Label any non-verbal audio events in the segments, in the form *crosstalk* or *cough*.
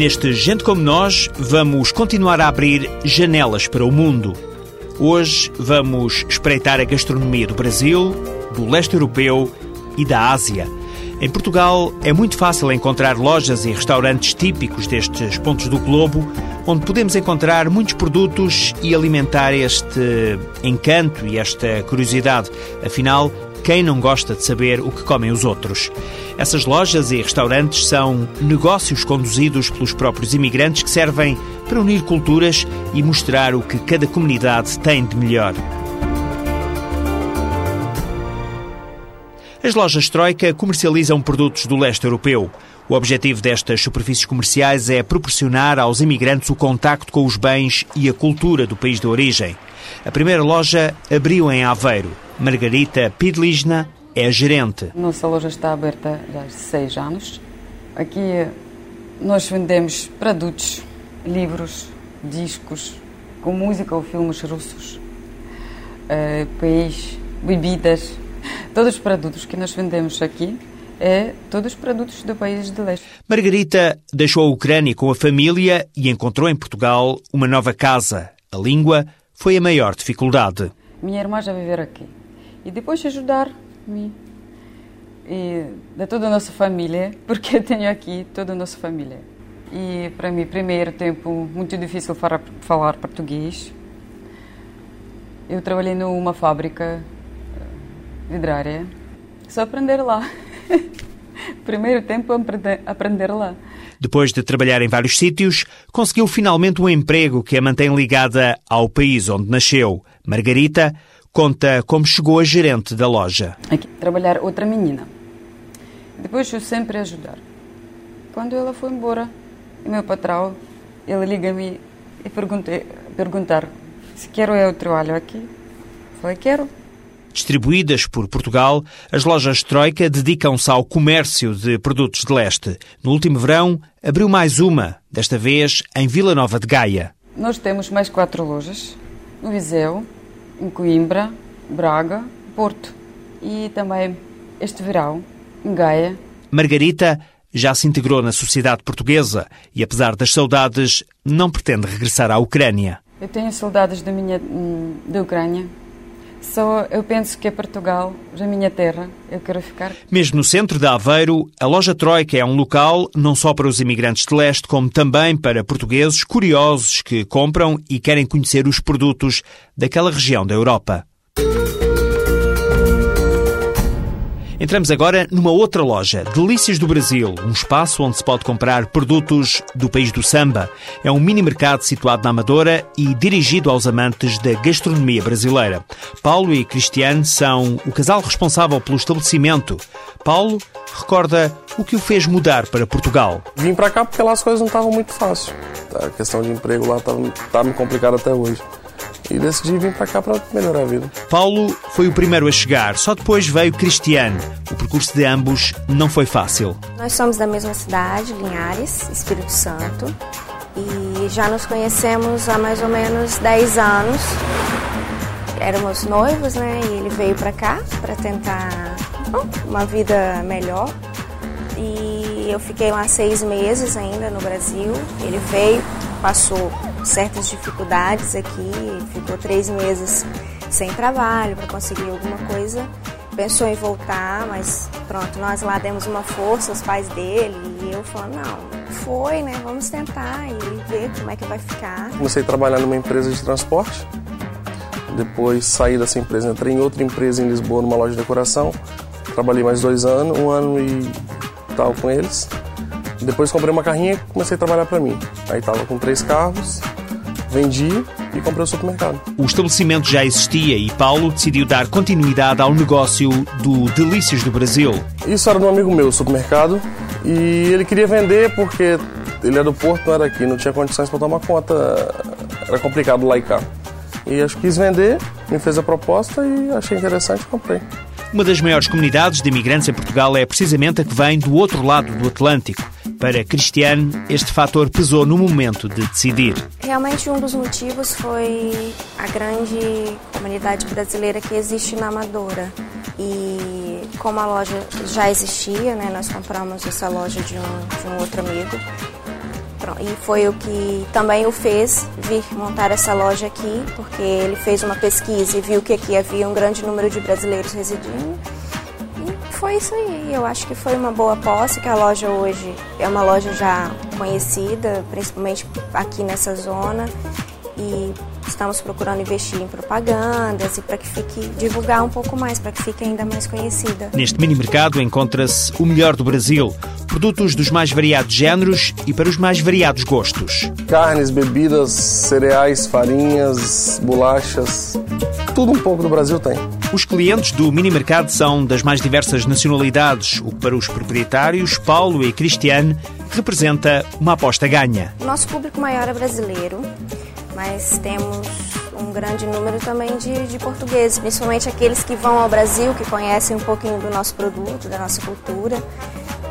Neste Gente Como Nós, vamos continuar a abrir janelas para o mundo. Hoje vamos espreitar a gastronomia do Brasil, do leste europeu e da Ásia. Em Portugal é muito fácil encontrar lojas e restaurantes típicos destes pontos do globo, onde podemos encontrar muitos produtos e alimentar este encanto e esta curiosidade. Afinal, quem não gosta de saber o que comem os outros? Essas lojas e restaurantes são negócios conduzidos pelos próprios imigrantes que servem para unir culturas e mostrar o que cada comunidade tem de melhor. As lojas Troika comercializam produtos do leste europeu. O objetivo destas superfícies comerciais é proporcionar aos imigrantes o contacto com os bens e a cultura do país de origem. A primeira loja abriu em Aveiro. Margarita Pidlisna é a gerente. Nossa loja está aberta há seis anos. Aqui nós vendemos produtos, livros, discos, com música ou filmes russos, uh, peixe, bebidas. *laughs* Todos os produtos que nós vendemos aqui é todos os produtos do país de leste. Margarita deixou a Ucrânia com a família e encontrou em Portugal uma nova casa. A língua foi a maior dificuldade. Minha irmã já viver aqui. E depois ajudar-me e de toda a nossa família, *laughs* porque eu tenho aqui toda a nossa família. E para mim, primeiro tempo, muito difícil falar, falar português. Eu trabalhei numa fábrica vidrária. Só aprender lá. *laughs* *laughs* Primeiro tempo, aprender, aprender lá. Depois de trabalhar em vários sítios, conseguiu finalmente um emprego que a mantém ligada ao país onde nasceu. Margarita conta como chegou a gerente da loja. Aqui, trabalhar outra menina. Depois eu sempre ajudar. Quando ela foi embora, meu patrão, ele liga-me e perguntei, perguntar se quero eu trabalho aqui. Falei, quero. Distribuídas por Portugal, as lojas Troika dedicam-se ao comércio de produtos de leste. No último verão, abriu mais uma, desta vez em Vila Nova de Gaia. Nós temos mais quatro lojas, no Viseu, em Coimbra, Braga, Porto e também este verão em Gaia. Margarita já se integrou na sociedade portuguesa e, apesar das saudades, não pretende regressar à Ucrânia. Eu tenho saudades da minha da Ucrânia, só eu penso que é Portugal, a minha terra, eu quero ficar. Mesmo no centro de Aveiro, a loja Troika é um local não só para os imigrantes de leste, como também para portugueses curiosos que compram e querem conhecer os produtos daquela região da Europa. Entramos agora numa outra loja, Delícias do Brasil, um espaço onde se pode comprar produtos do país do samba. É um mini mercado situado na Amadora e dirigido aos amantes da gastronomia brasileira. Paulo e Cristiane são o casal responsável pelo estabelecimento. Paulo recorda o que o fez mudar para Portugal. Vim para cá porque lá as coisas não estavam muito fáceis. A questão de emprego lá está tá me complicada até hoje e decidi vir para cá para melhorar a vida. Paulo foi o primeiro a chegar, só depois veio Cristiano. O percurso de ambos não foi fácil. Nós somos da mesma cidade, Linhares, Espírito Santo, e já nos conhecemos há mais ou menos 10 anos. Éramos noivos, né? E ele veio para cá para tentar uma vida melhor. E eu fiquei lá seis meses ainda no Brasil. Ele veio, passou certas dificuldades aqui, ficou três meses sem trabalho para conseguir alguma coisa. Pensou em voltar, mas pronto, nós lá demos uma força, os pais dele, e eu falando, não, foi, né? Vamos tentar e ver como é que vai ficar. Comecei a trabalhar numa empresa de transporte. Depois saí dessa empresa, entrei em outra empresa em Lisboa, numa loja de decoração. Trabalhei mais dois anos, um ano e tal com eles. Depois comprei uma carrinha e comecei a trabalhar para mim. Aí tava com três carros, vendi e comprei o supermercado. O estabelecimento já existia e Paulo decidiu dar continuidade ao negócio do Delícias do Brasil. Isso era de um amigo meu, o supermercado, e ele queria vender porque ele é do Porto, não era aqui, não tinha condições para tomar conta, era complicado lá e cá. E acho que quis vender, me fez a proposta e achei interessante e comprei. Uma das maiores comunidades de imigrantes em Portugal é precisamente a que vem do outro lado do Atlântico. Para Cristiane, este fator pesou no momento de decidir. Realmente um dos motivos foi a grande comunidade brasileira que existe na Amadora. E como a loja já existia, né, nós compramos essa loja de um, de um outro amigo. E foi o que também o fez vir montar essa loja aqui, porque ele fez uma pesquisa e viu que aqui havia um grande número de brasileiros residindo. E foi isso aí. Eu acho que foi uma boa posse, que a loja hoje é uma loja já conhecida, principalmente aqui nessa zona. E estamos procurando investir em propagandas e para que fique divulgar um pouco mais, para que fique ainda mais conhecida. Neste mini mercado encontra-se o melhor do Brasil, produtos dos mais variados géneros e para os mais variados gostos. Carnes, bebidas, cereais, farinhas, bolachas, tudo um pouco do Brasil tem. Os clientes do mini mercado são das mais diversas nacionalidades, o que para os proprietários, Paulo e Cristiane, representa uma aposta ganha. O nosso público maior é brasileiro mas temos um grande número também de, de portugueses, principalmente aqueles que vão ao Brasil, que conhecem um pouquinho do nosso produto, da nossa cultura,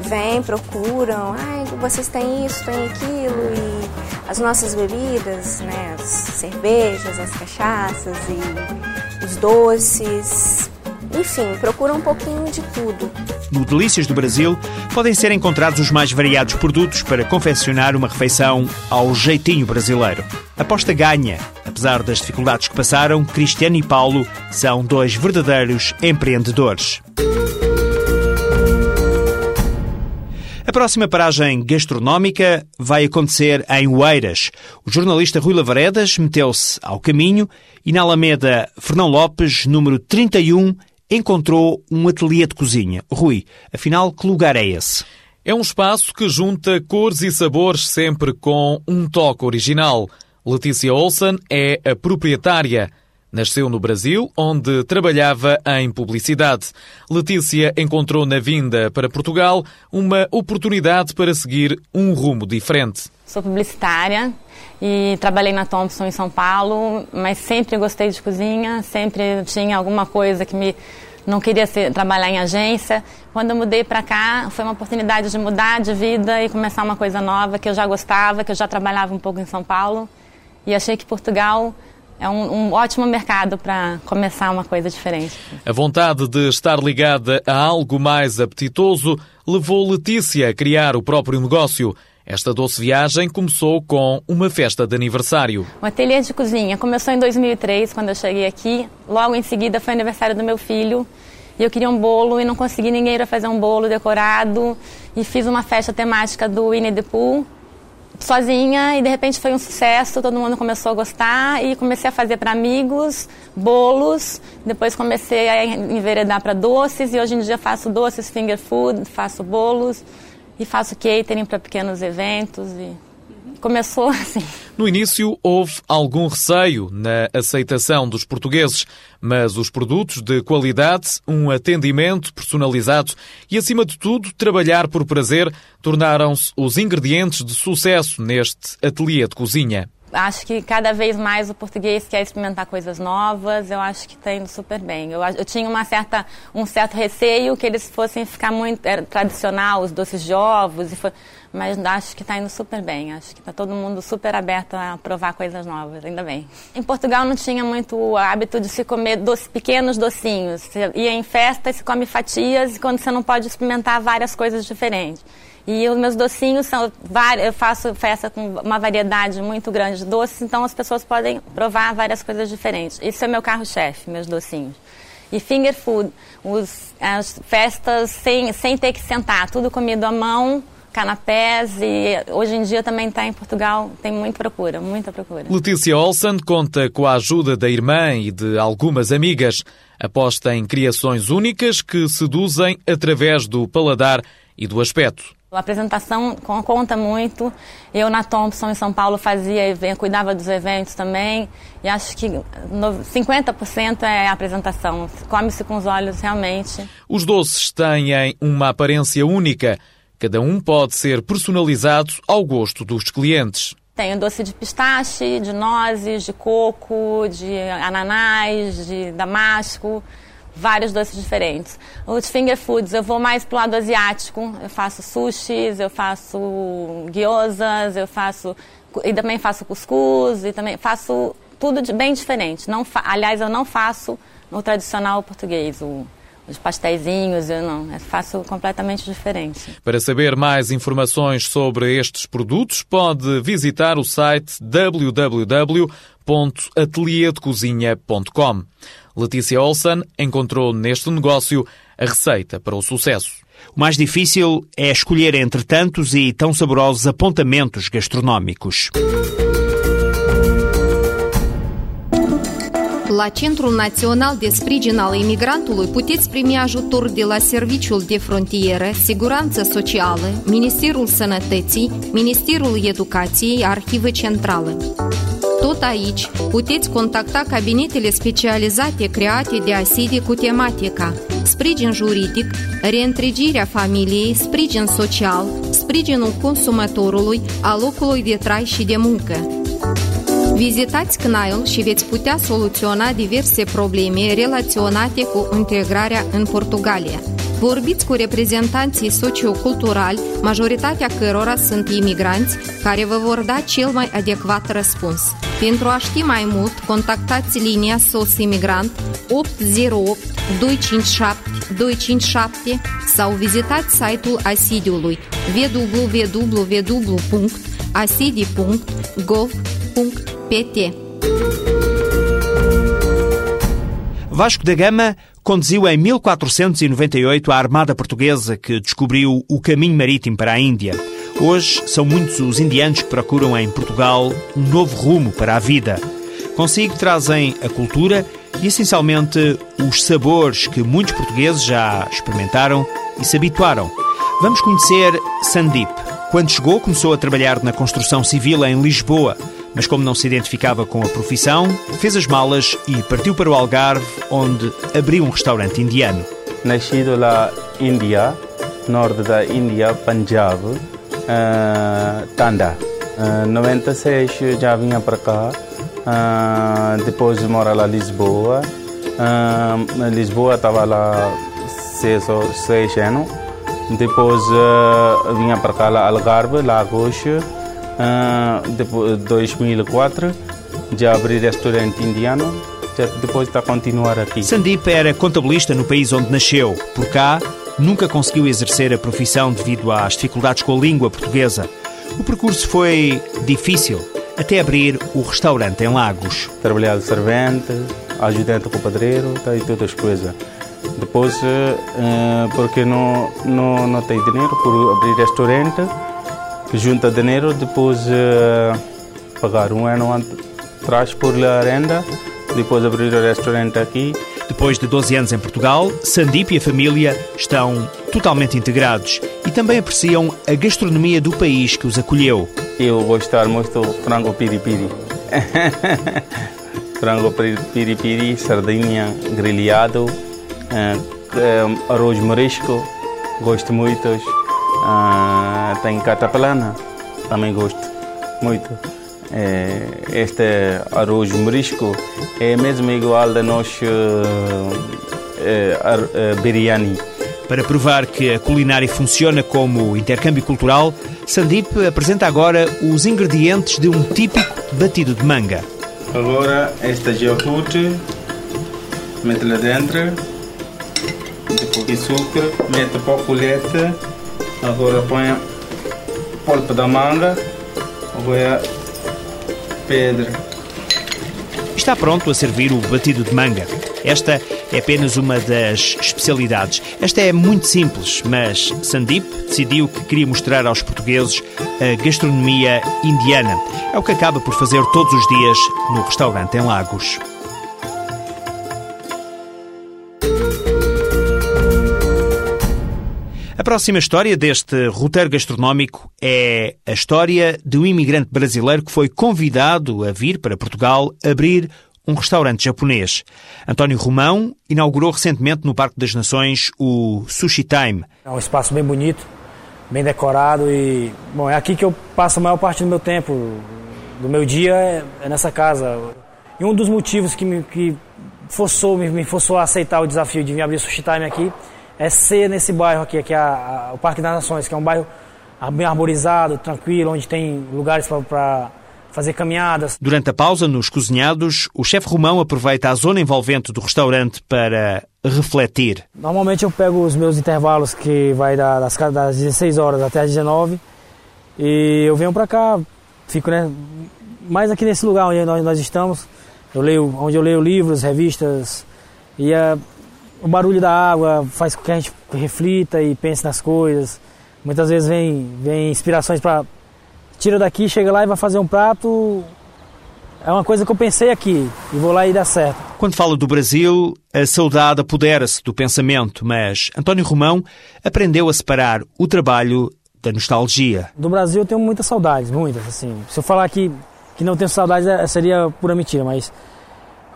vêm, procuram, ai, vocês têm isso, têm aquilo, e as nossas bebidas, né, as cervejas, as cachaças e os doces, enfim, procuram um pouquinho de tudo. No Delícias do Brasil podem ser encontrados os mais variados produtos para confeccionar uma refeição ao jeitinho brasileiro. Aposta ganha. Apesar das dificuldades que passaram, Cristiano e Paulo são dois verdadeiros empreendedores. A próxima paragem gastronómica vai acontecer em Oeiras. O jornalista Rui Lavaredas meteu-se ao caminho e na Alameda Fernão Lopes, número 31, encontrou um ateliê de cozinha. Rui, afinal, que lugar é esse? É um espaço que junta cores e sabores sempre com um toque original. Letícia Olsen é a proprietária. Nasceu no Brasil, onde trabalhava em publicidade. Letícia encontrou na vinda para Portugal uma oportunidade para seguir um rumo diferente. Sou publicitária e trabalhei na Thompson em São Paulo, mas sempre gostei de cozinha, sempre tinha alguma coisa que me não queria ser, trabalhar em agência. Quando eu mudei para cá, foi uma oportunidade de mudar de vida e começar uma coisa nova que eu já gostava, que eu já trabalhava um pouco em São Paulo. E achei que Portugal é um, um ótimo mercado para começar uma coisa diferente. A vontade de estar ligada a algo mais apetitoso levou Letícia a criar o próprio negócio. Esta doce viagem começou com uma festa de aniversário. O ateliê de cozinha começou em 2003, quando eu cheguei aqui. Logo em seguida foi aniversário do meu filho. E eu queria um bolo e não consegui ninguém para fazer um bolo decorado. E fiz uma festa temática do Winnie the Pooh sozinha e de repente foi um sucesso, todo mundo começou a gostar e comecei a fazer para amigos, bolos, depois comecei a enveredar para doces e hoje em dia faço doces, finger food, faço bolos e faço catering para pequenos eventos e começou *laughs* assim. No início houve algum receio na aceitação dos portugueses, mas os produtos de qualidade, um atendimento personalizado e, acima de tudo, trabalhar por prazer tornaram-se os ingredientes de sucesso neste ateliê de cozinha. Acho que cada vez mais o português quer experimentar coisas novas. Eu acho que está indo super bem. Eu, eu, tinha uma certa, um certo receio que eles fossem ficar muito tradicional, os doces de ovos, foi, mas acho que está indo super bem. Acho que está todo mundo super aberto a provar coisas novas, ainda bem. Em Portugal não tinha muito o hábito de se comer doce, pequenos docinhos. Você ia em festa e se come fatias, e quando você não pode experimentar várias coisas diferentes. E os meus docinhos são eu faço festa com uma variedade muito grande de doces, então as pessoas podem provar várias coisas diferentes. Isso é meu carro-chefe, meus docinhos. E finger food, os, as festas sem, sem ter que sentar, tudo comido à mão, canapés e hoje em dia também está em Portugal, tem muita procura, muita procura. Letícia Olsen conta com a ajuda da irmã e de algumas amigas. Aposta em criações únicas que seduzem através do paladar e do aspecto. A apresentação conta muito. Eu na Thompson em São Paulo fazia, cuidava dos eventos também. E acho que 50% é a apresentação. Come-se com os olhos realmente. Os doces têm uma aparência única. Cada um pode ser personalizado ao gosto dos clientes. Tenho doce de pistache, de nozes, de coco, de ananás, de damasco vários doces diferentes. Os finger foods, eu vou mais pro lado asiático. Eu faço sushis, eu faço gyozas, eu faço e também faço cuscuz e também faço tudo de, bem diferente. Não aliás, eu não faço no tradicional português, o, os pastéisinhos, eu não, eu faço completamente diferente. Para saber mais informações sobre estes produtos, pode visitar o site www.atelierdecozinha.com. Letícia Olsen encontrou neste negócio a receita para o sucesso. O mais difícil é escolher entre tantos e tão saborosos apontamentos gastronómicos. La Centrul Național de Sprijin al Imigrantului puteți primi ajutor de la Serviciul de Frontieră, Siguranță Socială, Ministerul Sănătății, Ministerul Educației, Arhivă Centrală. Tot aici puteți contacta cabinetele specializate create de ASIDI cu tematica sprijin juridic, reîntregirea familiei, sprijin social, sprijinul consumatorului, a locului de trai și de muncă. Vizitați CNAIL și veți putea soluționa diverse probleme relaționate cu integrarea în Portugalia. Vorbiți cu reprezentanții socioculturali, majoritatea cărora sunt imigranți, care vă vor da cel mai adecvat răspuns. Pentru a ști mai mult, contactați linia SOS Imigrant 808 257 257 sau vizitați site-ul Asidiului www.asidi.gov.pt Vasco da Gama conduziu em 1498 a armada portuguesa que descobriu o caminho marítimo para a Índia. Hoje são muitos os indianos que procuram em Portugal um novo rumo para a vida. Consigo trazem a cultura e, essencialmente, os sabores que muitos portugueses já experimentaram e se habituaram. Vamos conhecer Sandip. Quando chegou, começou a trabalhar na construção civil em Lisboa, mas como não se identificava com a profissão, fez as malas e partiu para o Algarve, onde abriu um restaurante indiano. Nascido na Índia, norte da Índia, Punjab, uh, Tanda. Uh, 96 já vinha para cá, uh, depois mora lá Lisboa. Uh, Lisboa estava lá seis, seis anos. Depois uh, vinha para cá, lá Algarve, Lagos. Uh, depois 2004 já abri restaurante indiano. Já depois está a continuar aqui. Sandip era contabilista no país onde nasceu. Por cá, nunca conseguiu exercer a profissão devido às dificuldades com a língua portuguesa. O percurso foi difícil até abrir o restaurante em Lagos. Trabalhar de servente, ajudante com o padreiro tá, e todas as coisas. Depois, uh, porque não, não, não tem dinheiro por abrir restaurante, junta dinheiro, depois uh, pagar um ano atrás por a renda, depois abrir o restaurante aqui. Depois de 12 anos em Portugal, Sandip e a família estão totalmente integrados e também apreciam a gastronomia do país que os acolheu. Eu gosto muito do frango piripiri. *laughs* frango piripiri, sardinha, grelhado, uh, arroz morisco, gosto muito. Uh, tem catapelana, também gosto muito. É, este arroz morisco é mesmo igual da nosso é, é, biryani. Para provar que a culinária funciona como intercâmbio cultural, Sandip apresenta agora os ingredientes de um típico batido de manga. Agora, este iogurte, mete lá dentro, depois açúcar, mete pouco leite, agora põe polpa da manga, agora pedra. Está pronto a servir o batido de manga. Esta é apenas uma das especialidades. Esta é muito simples, mas Sandip decidiu que queria mostrar aos portugueses a gastronomia indiana. É o que acaba por fazer todos os dias no restaurante em Lagos. A próxima história deste roteiro gastronómico é a história de um imigrante brasileiro que foi convidado a vir para Portugal abrir um restaurante japonês. António Romão inaugurou recentemente no Parque das Nações o Sushi Time. É um espaço bem bonito, bem decorado e bom, é aqui que eu passo a maior parte do meu tempo, do meu dia é, é nessa casa. E um dos motivos que me que forçou, me, me forçou a aceitar o desafio de vir abrir o Sushi Time aqui é ser nesse bairro aqui, que é a, a, o Parque das Nações, que é um bairro bem arborizado, tranquilo, onde tem lugares para fazer caminhadas. Durante a pausa nos cozinhados, o chefe Romão aproveita a zona envolvente do restaurante para refletir. Normalmente eu pego os meus intervalos que vai das, das 16 horas até as 19 e eu venho para cá, fico né, mais aqui nesse lugar onde nós, nós estamos. Eu leio, onde eu leio livros, revistas e a, o barulho da água faz com que a gente reflita e pense nas coisas. Muitas vezes vem, vem inspirações para tira daqui, chega lá e vai fazer um prato. É uma coisa que eu pensei aqui e vou lá e dá certo. Quando fala do Brasil, a saudade apodera-se do pensamento, mas António Romão aprendeu a separar o trabalho da nostalgia. Do Brasil eu tenho muitas saudades, muitas. Assim. Se eu falar que, que não tenho saudades é, seria pura mentira, mas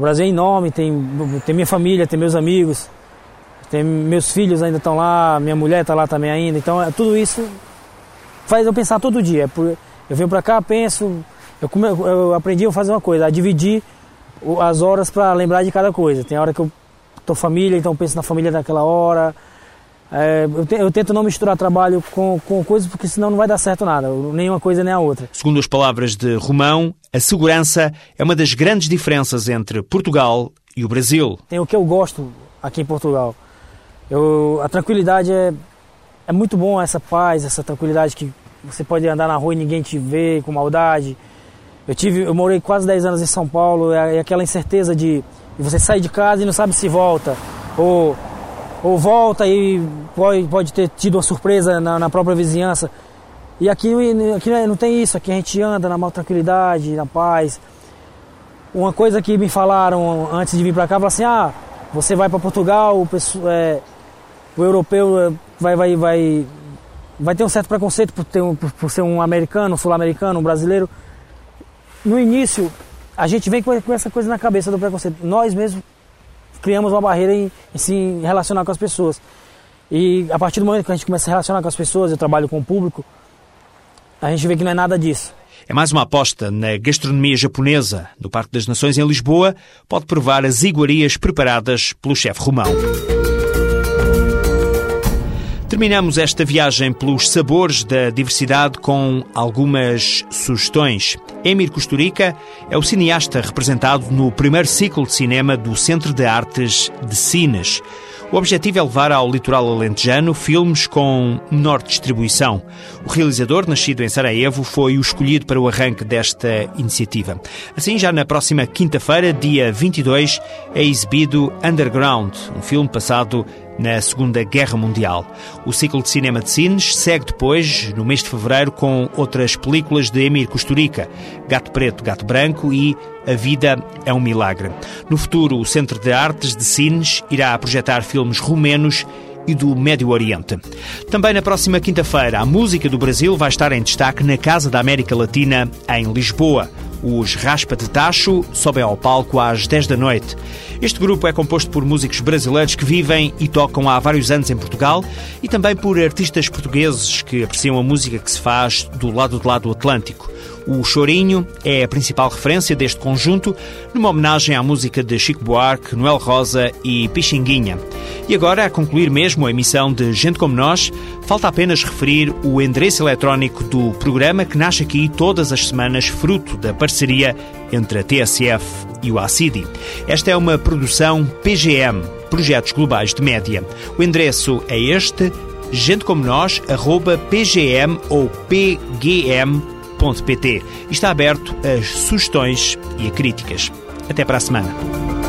o Brasil é enorme, tem, tem minha família, tem meus amigos, tem meus filhos ainda estão lá, minha mulher está lá também ainda. Então é, tudo isso faz eu pensar todo dia. É eu venho para cá, penso, eu, eu aprendi a fazer uma coisa, a dividir as horas para lembrar de cada coisa. Tem hora que eu tô família, então penso na família daquela hora. É, eu, te, eu, tento não misturar trabalho com, com coisas, porque senão não vai dar certo nada, nenhuma coisa nem a outra. Segundo as palavras de Romão, a segurança é uma das grandes diferenças entre Portugal e o Brasil. Tem o que eu gosto aqui em Portugal. Eu, a tranquilidade é, é muito bom, essa paz, essa tranquilidade que você pode andar na rua e ninguém te vê com maldade. Eu tive, eu morei quase 10 anos em São Paulo, é, é aquela incerteza de, de você sair de casa e não sabe se volta ou ou volta e pode, pode ter tido uma surpresa na, na própria vizinhança. E aqui, aqui não tem isso, aqui a gente anda na maior tranquilidade, na paz. Uma coisa que me falaram antes de vir para cá, falaram assim, ah, você vai para Portugal, o, é, o europeu é, vai, vai, vai, vai ter um certo preconceito por, ter um, por ser um americano, um sul-americano, um brasileiro. No início, a gente vem com essa coisa na cabeça do preconceito. Nós mesmos criamos uma barreira em, em se relacionar com as pessoas. E a partir do momento que a gente começa a relacionar com as pessoas, eu trabalho com o público, a gente vê que não é nada disso. É mais uma aposta na gastronomia japonesa. No Parque das Nações, em Lisboa, pode provar as iguarias preparadas pelo chefe Romão. Terminamos esta viagem pelos sabores da diversidade com algumas sugestões. Emir Kusturica é o cineasta representado no primeiro ciclo de cinema do Centro de Artes de Sines. O objetivo é levar ao litoral alentejano filmes com menor distribuição. O realizador, nascido em Sarajevo, foi o escolhido para o arranque desta iniciativa. Assim, já na próxima quinta-feira, dia 22, é exibido Underground, um filme passado na Segunda Guerra Mundial. O ciclo de cinema de Sines segue depois, no mês de fevereiro, com outras películas de Emir Kusturica, Gato Preto, Gato Branco e A Vida é um Milagre. No futuro, o Centro de Artes de Sines irá projetar filmes rumenos e do Médio Oriente. Também na próxima quinta-feira, a música do Brasil vai estar em destaque na Casa da América Latina, em Lisboa. Os Raspa de Tacho sobem ao palco às 10 da noite. Este grupo é composto por músicos brasileiros que vivem e tocam há vários anos em Portugal e também por artistas portugueses que apreciam a música que se faz do lado de lá do Atlântico. O Chorinho é a principal referência deste conjunto, numa homenagem à música de Chico Buarque, Noel Rosa e Pixinguinha. E agora, a concluir mesmo a emissão de Gente Como Nós, falta apenas referir o endereço eletrónico do programa que nasce aqui todas as semanas, fruto da parceria entre a TSF e o ACIDI. Esta é uma produção PGM, Projetos Globais de Média. O endereço é este, gentecomonós.pgm ou pgm.pt. Está aberto às sugestões e a críticas. Até para a semana.